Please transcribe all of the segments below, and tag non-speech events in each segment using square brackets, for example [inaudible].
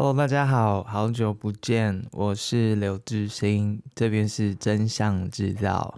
Hello，大家好，好久不见，我是刘致昕，这边是真相制造。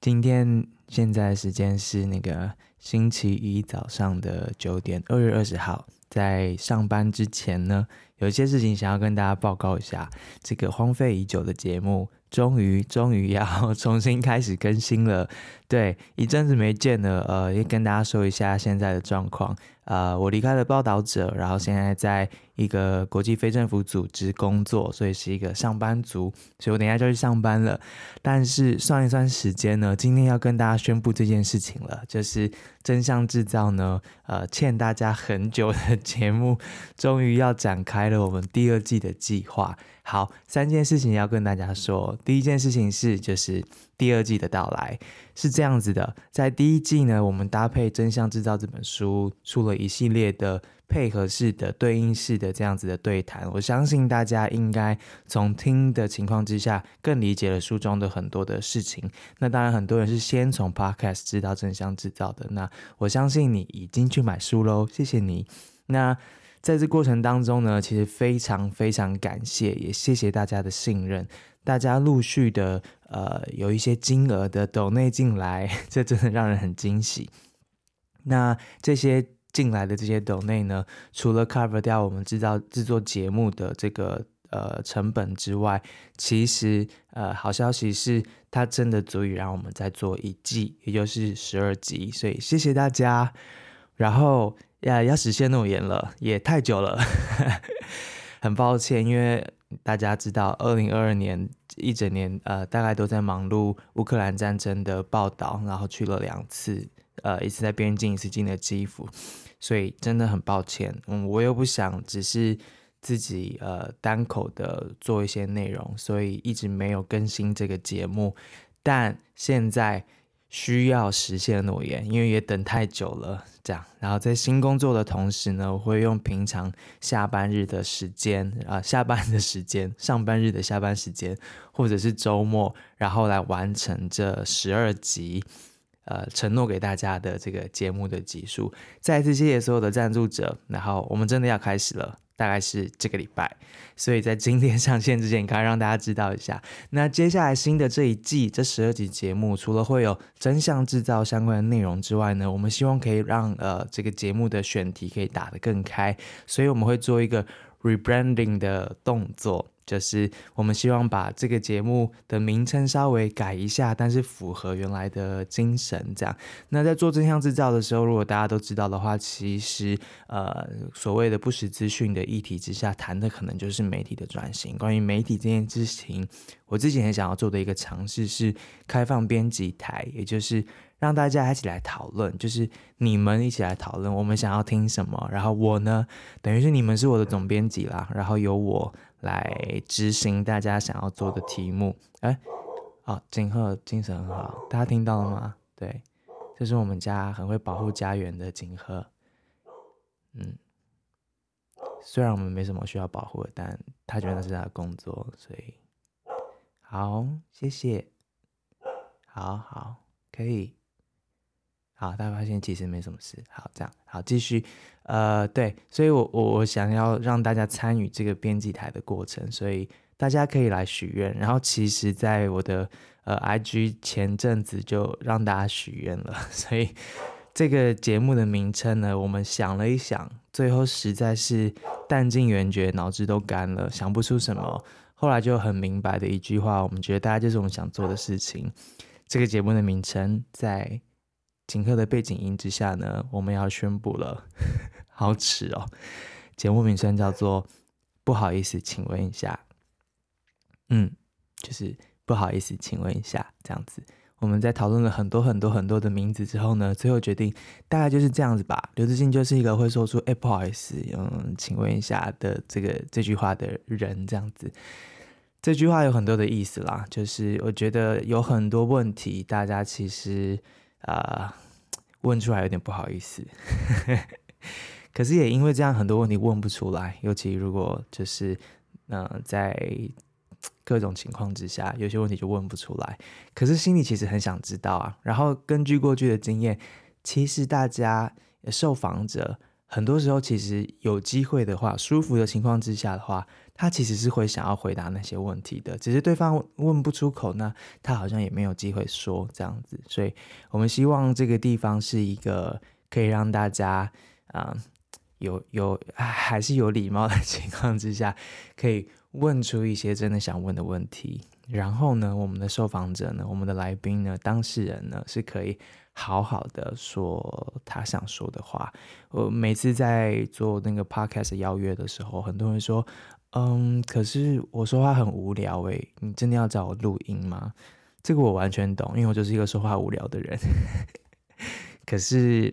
今天现在时间是那个星期一早上的九点，二月二十号，在上班之前呢，有一些事情想要跟大家报告一下，这个荒废已久的节目。终于，终于要 [laughs] 重新开始更新了。对，一阵子没见了，呃，也跟大家说一下现在的状况。呃，我离开了报道者，然后现在在一个国际非政府组织工作，所以是一个上班族。所以我等一下就去上班了。但是算一算时间呢，今天要跟大家宣布这件事情了，就是真相制造呢，呃，欠大家很久的节目，终于要展开了我们第二季的计划。好，三件事情要跟大家说。第一件事情是，就是第二季的到来是这样子的。在第一季呢，我们搭配《真相制造》这本书，出了一系列的配合式的、对应式的这样子的对谈。我相信大家应该从听的情况之下，更理解了书中的很多的事情。那当然，很多人是先从 Podcast 知道《真相制造》的。那我相信你已经去买书喽，谢谢你。那在这过程当中呢，其实非常非常感谢，也谢谢大家的信任。大家陆续的呃有一些金额的抖内进来，[laughs] 这真的让人很惊喜。那这些进来的这些抖内呢，除了 cover 掉我们制造制作节目的这个呃成本之外，其实呃好消息是，它真的足以让我们再做一季，也就是十二集。所以谢谢大家。然后。呀，要实现诺言了，也太久了，[laughs] 很抱歉，因为大家知道，二零二二年一整年，呃，大概都在忙碌乌克兰战争的报道，然后去了两次，呃，一次在边境，一次进了基辅，所以真的很抱歉，嗯，我又不想只是自己呃单口的做一些内容，所以一直没有更新这个节目，但现在。需要实现诺言，因为也等太久了。这样，然后在新工作的同时呢，我会用平常下班日的时间啊、下班的时间，[laughs] 上班日的下班时间，或者是周末，然后来完成这十二集，呃，承诺给大家的这个节目的集数。再次谢谢所有的赞助者，然后我们真的要开始了。大概是这个礼拜，所以在今天上线之前，刚让大家知道一下。那接下来新的这一季这十二集节目，除了会有真相制造相关的内容之外呢，我们希望可以让呃这个节目的选题可以打得更开，所以我们会做一个 rebranding 的动作。就是我们希望把这个节目的名称稍微改一下，但是符合原来的精神。这样，那在做真相制造的时候，如果大家都知道的话，其实呃所谓的不实资讯的议题之下，谈的可能就是媒体的转型。关于媒体这件事情，我自己很想要做的一个尝试是开放编辑台，也就是让大家一起来讨论，就是你们一起来讨论，我们想要听什么，然后我呢，等于是你们是我的总编辑啦，然后由我。来执行大家想要做的题目，哎，好，景鹤精神很好，大家听到了吗？对，这是我们家很会保护家园的景鹤，嗯，虽然我们没什么需要保护的，但他觉得那是他的工作，所以好，谢谢，好好，可以。好，大家发现其实没什么事。好，这样好，继续。呃，对，所以我我我想要让大家参与这个编辑台的过程，所以大家可以来许愿。然后，其实，在我的呃 IG 前阵子就让大家许愿了，[laughs] 所以这个节目的名称呢，我们想了一想，最后实在是弹尽援绝，脑子都干了，想不出什么。后来就很明白的一句话，我们觉得大家就是我们想做的事情。这个节目的名称在。请客的背景音之下呢，我们要宣布了，好耻哦！节目名称叫做“不好意思，请问一下”，嗯，就是不好意思，请问一下这样子。我们在讨论了很多很多很多的名字之后呢，最后决定大概就是这样子吧。刘致昕就是一个会说出“哎，不好意思，嗯，请问一下”的这个这句话的人，这样子。这句话有很多的意思啦，就是我觉得有很多问题，大家其实。啊、问出来有点不好意思，[laughs] 可是也因为这样，很多问题问不出来。尤其如果就是，嗯、在各种情况之下，有些问题就问不出来。可是心里其实很想知道啊。然后根据过去的经验，其实大家受访者很多时候其实有机会的话，舒服的情况之下的话，他其实是会想要回答那些问题的，只是对方问不出口呢，他好像也没有机会说这样子。所以我们希望这个地方是一个可以让大家啊、呃、有有还是有礼貌的 [laughs] 情况之下，可以问出一些真的想问的问题。然后呢，我们的受访者呢，我们的来宾呢，当事人呢，是可以好好的说他想说的话。我每次在做那个 podcast 邀约的时候，很多人说，嗯，可是我说话很无聊诶，你真的要找我录音吗？这个我完全懂，因为我就是一个说话无聊的人。[laughs] 可是。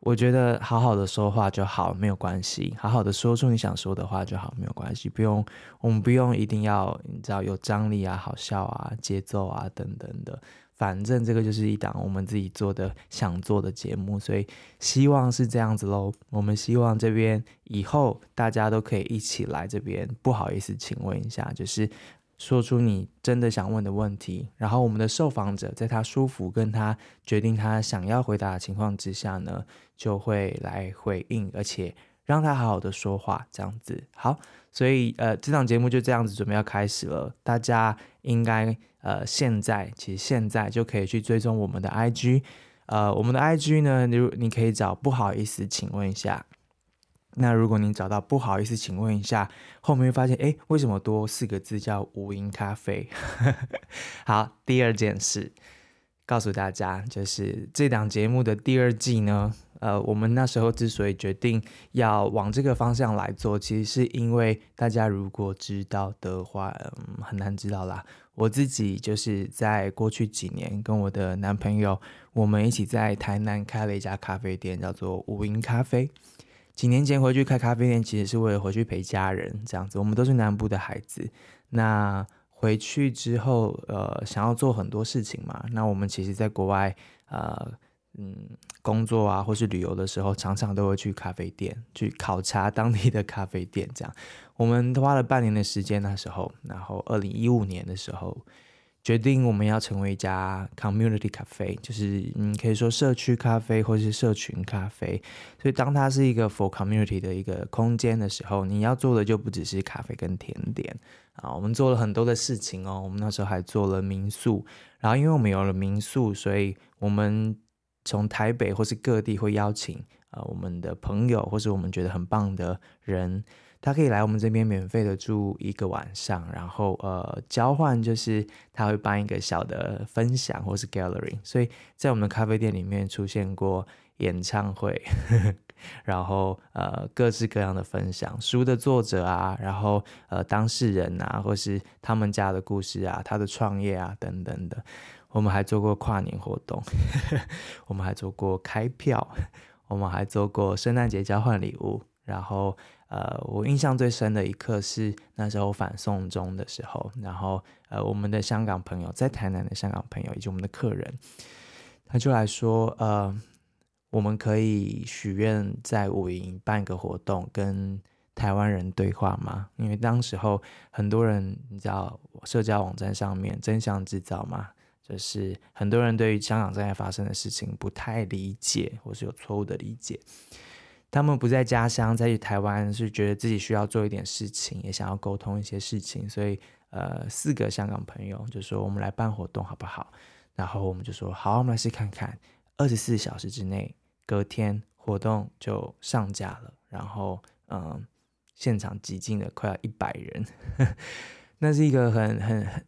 我觉得好好的说话就好，没有关系。好好的说出你想说的话就好，没有关系。不用，我们不用一定要你知道有张力啊、好笑啊、节奏啊等等的。反正这个就是一档我们自己做的、想做的节目，所以希望是这样子喽。我们希望这边以后大家都可以一起来这边。不好意思，请问一下，就是。说出你真的想问的问题，然后我们的受访者在他舒服跟他决定他想要回答的情况之下呢，就会来回应，而且让他好好的说话，这样子。好，所以呃，这档节目就这样子准备要开始了，大家应该呃现在其实现在就可以去追踪我们的 IG，呃，我们的 IG 呢，你你可以找不好意思，请问一下。那如果你找到不好意思，请问一下，后面会发现，哎，为什么多四个字叫无垠咖啡？[laughs] 好，第二件事，告诉大家，就是这档节目的第二季呢，呃，我们那时候之所以决定要往这个方向来做，其实是因为大家如果知道的话，嗯，很难知道啦。我自己就是在过去几年跟我的男朋友，我们一起在台南开了一家咖啡店，叫做无垠咖啡。几年前回去开咖啡店，其实是为了回去陪家人这样子。我们都是南部的孩子，那回去之后，呃，想要做很多事情嘛。那我们其实在国外，呃，嗯，工作啊，或是旅游的时候，常常都会去咖啡店去考察当地的咖啡店。这样，我们花了半年的时间那时候，然后二零一五年的时候。决定我们要成为一家 community cafe，就是嗯，可以说社区咖啡或是社群咖啡。所以当它是一个 for community 的一个空间的时候，你要做的就不只是咖啡跟甜点啊。我们做了很多的事情哦，我们那时候还做了民宿。然后因为我们有了民宿，所以我们从台北或是各地会邀请啊我们的朋友或是我们觉得很棒的人。他可以来我们这边免费的住一个晚上，然后呃交换就是他会办一个小的分享或是 gallery，所以在我们的咖啡店里面出现过演唱会，[laughs] 然后呃各式各样的分享，书的作者啊，然后呃当事人啊，或是他们家的故事啊，他的创业啊等等的，我们还做过跨年活动，[laughs] 我们还做过开票，我们还做过圣诞节交换礼物，然后。呃，我印象最深的一刻是那时候反送中的时候，然后呃，我们的香港朋友在台南的香港朋友以及我们的客人，他就来说，呃，我们可以许愿在武营办个活动，跟台湾人对话吗？因为当时候很多人你知道，社交网站上面真相制造嘛，就是很多人对于香港正在发生的事情不太理解，或是有错误的理解。他们不在家乡，在台湾是觉得自己需要做一点事情，也想要沟通一些事情，所以呃，四个香港朋友就说我们来办活动好不好？然后我们就说好，我们来试看看。二十四小时之内，隔天活动就上架了，然后嗯、现场挤进了快要一百人，[laughs] 那是一个很很很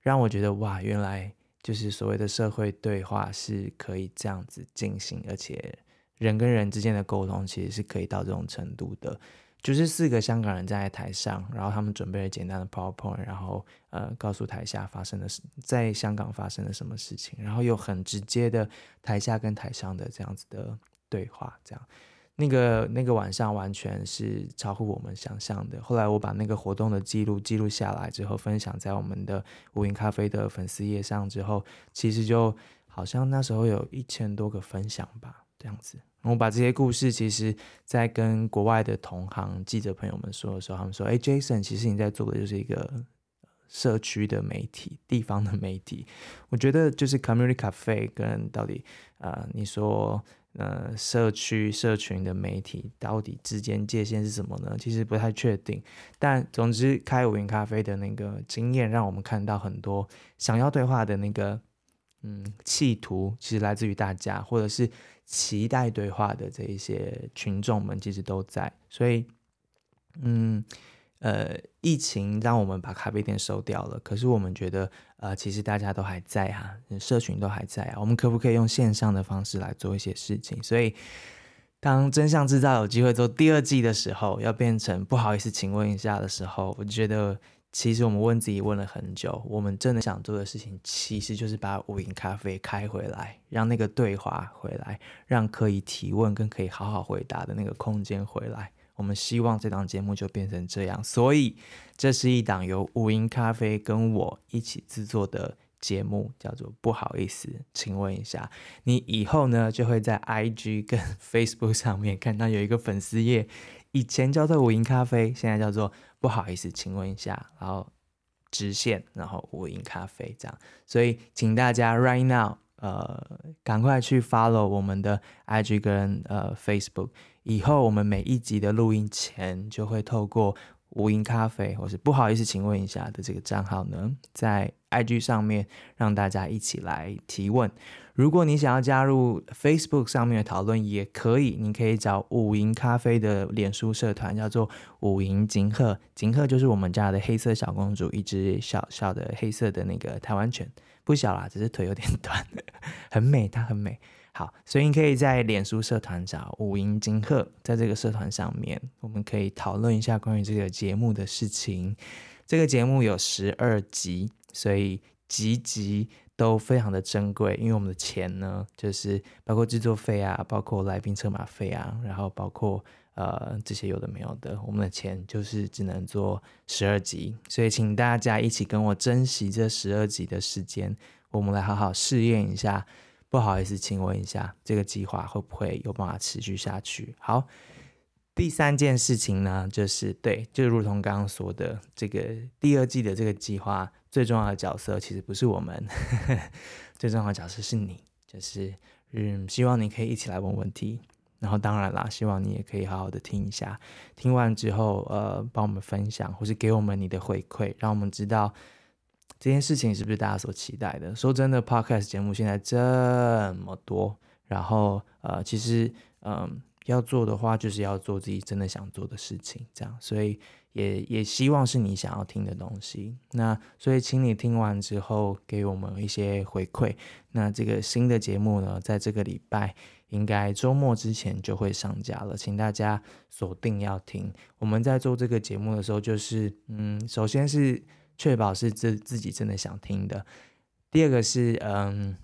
让我觉得哇，原来就是所谓的社会对话是可以这样子进行，而且。人跟人之间的沟通其实是可以到这种程度的，就是四个香港人站在台上，然后他们准备了简单的 PowerPoint，然后呃告诉台下发生的事，在香港发生了什么事情，然后又很直接的台下跟台上的这样子的对话，这样那个那个晚上完全是超乎我们想象的。后来我把那个活动的记录记录下来之后，分享在我们的无影咖啡的粉丝页上之后，其实就好像那时候有一千多个分享吧。这样子，我把这些故事，其实，在跟国外的同行记者朋友们说的时候，他们说：“哎，Jason，其实你在做的就是一个社区的媒体，地方的媒体。我觉得就是 Community Cafe 跟到底，呃，你说呃社区社群的媒体到底之间界限是什么呢？其实不太确定。但总之，开午营咖啡的那个经验，让我们看到很多想要对话的那个嗯企图，其实来自于大家，或者是期待对话的这一些群众们，其实都在。所以，嗯。呃，疫情让我们把咖啡店收掉了，可是我们觉得，呃，其实大家都还在、啊，社群都还在啊。我们可不可以用线上的方式来做一些事情？所以，当真相制造有机会做第二季的时候，要变成不好意思，请问一下的时候，我觉得其实我们问自己问了很久，我们真的想做的事情，其实就是把午营咖啡开回来，让那个对话回来，让可以提问跟可以好好回答的那个空间回来。我们希望这档节目就变成这样，所以这是一档由五音咖啡跟我一起制作的节目，叫做“不好意思，请问一下”。你以后呢就会在 IG 跟 [laughs] Facebook 上面看到有一个粉丝页，以前叫做五音咖啡，现在叫做“不好意思，请问一下”，然后直线，然后五音咖啡这样。所以请大家 right now，呃，赶快去 follow 我们的 IG 跟呃 Facebook。以后我们每一集的录音前，就会透过午营咖啡，或是不好意思，请问一下的这个账号呢，在 IG 上面让大家一起来提问。如果你想要加入 Facebook 上面的讨论，也可以，你可以找五营咖啡的脸书社团，叫做五营锦鹤，锦鹤就是我们家的黑色小公主，一只小小的黑色的那个台湾犬，不小啦，只是腿有点短，[laughs] 很美，它很美。好，所以你可以在脸书社团找五音金鹤，在这个社团上面，我们可以讨论一下关于这个节目的事情。这个节目有十二集，所以集集都非常的珍贵，因为我们的钱呢，就是包括制作费啊，包括来宾车马费啊，然后包括呃这些有的没有的，我们的钱就是只能做十二集，所以请大家一起跟我珍惜这十二集的时间，我们来好好试验一下。不好意思，请问一下，这个计划会不会有办法持续下去？好，第三件事情呢，就是对，就如同刚刚说的，这个第二季的这个计划最重要的角色其实不是我们，[laughs] 最重要的角色是你，就是嗯，希望你可以一起来问问题，然后当然啦，希望你也可以好好的听一下，听完之后呃，帮我们分享或是给我们你的回馈，让我们知道。这件事情是不是大家所期待的？说真的，Podcast 节目现在这么多，然后呃，其实嗯、要做的话，就是要做自己真的想做的事情，这样。所以也也希望是你想要听的东西。那所以，请你听完之后给我们一些回馈。那这个新的节目呢，在这个礼拜应该周末之前就会上架了，请大家锁定要听。我们在做这个节目的时候，就是嗯，首先是。确保是自自己真的想听的。第二个是，嗯，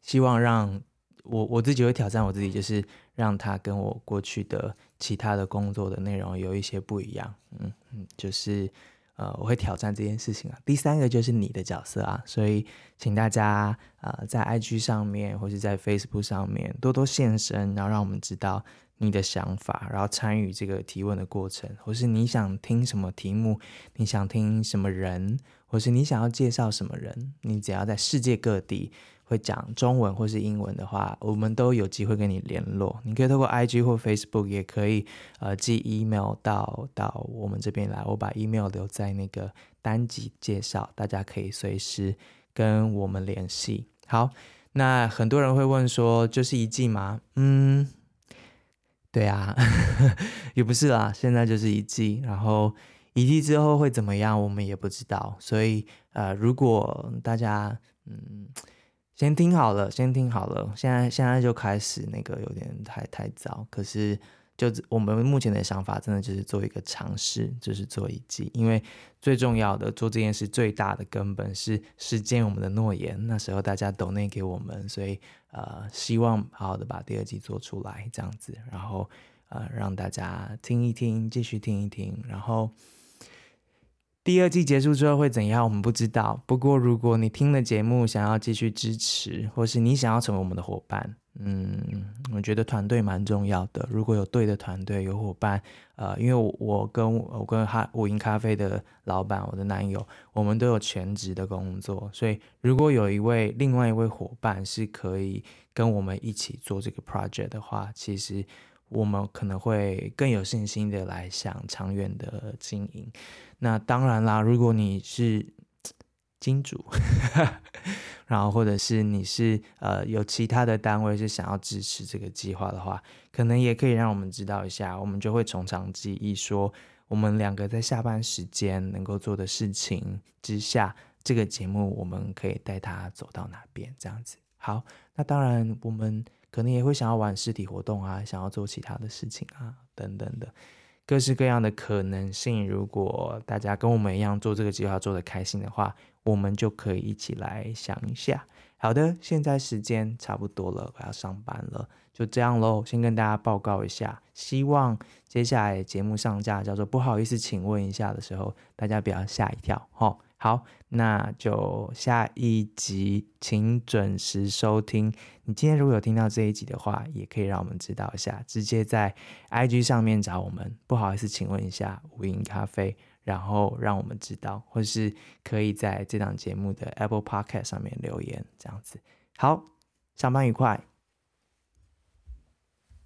希望让我我自己会挑战我自己，就是让他跟我过去的其他的工作的内容有一些不一样。嗯嗯，就是呃，我会挑战这件事情啊。第三个就是你的角色啊，所以请大家呃在 IG 上面或是在 Facebook 上面多多现身，然后让我们知道。你的想法，然后参与这个提问的过程，或是你想听什么题目，你想听什么人，或是你想要介绍什么人，你只要在世界各地会讲中文或是英文的话，我们都有机会跟你联络。你可以透过 IG 或 Facebook，也可以呃寄 email 到到我们这边来，我把 email 留在那个单集介绍，大家可以随时跟我们联系。好，那很多人会问说，就是一季吗？嗯。对啊，[laughs] 也不是啦，现在就是一季，然后一季之后会怎么样，我们也不知道。所以呃，如果大家嗯，先听好了，先听好了，现在现在就开始那个有点太太早，可是。就我们目前的想法，真的就是做一个尝试，就是做一季，因为最重要的做这件事最大的根本是实践我们的诺言。那时候大家抖内给我们，所以呃，希望好好的把第二季做出来，这样子，然后呃，让大家听一听，继续听一听，然后第二季结束之后会怎样，我们不知道。不过如果你听了节目，想要继续支持，或是你想要成为我们的伙伴。嗯，我觉得团队蛮重要的。如果有对的团队，有伙伴，呃，因为我，跟我跟哈午营咖啡的老板，我的男友，我们都有全职的工作，所以如果有一位另外一位伙伴是可以跟我们一起做这个 project 的话，其实我们可能会更有信心的来想长远的经营。那当然啦，如果你是金主。然后，或者是你是呃有其他的单位是想要支持这个计划的话，可能也可以让我们知道一下，我们就会从长计议，说我们两个在下班时间能够做的事情之下，这个节目我们可以带他走到哪边这样子。好，那当然我们可能也会想要玩实体活动啊，想要做其他的事情啊，等等的。各式各样的可能性，如果大家跟我们一样做这个计划做的开心的话，我们就可以一起来想一下。好的，现在时间差不多了，我要上班了，就这样喽。先跟大家报告一下，希望接下来节目上架叫做“不好意思，请问一下”的时候，大家不要吓一跳，齁。好，那就下一集请准时收听。你今天如果有听到这一集的话，也可以让我们知道一下，直接在 IG 上面找我们。不好意思，请问一下无印咖啡，然后让我们知道，或是可以在这档节目的 Apple Podcast 上面留言，这样子。好，上班愉快。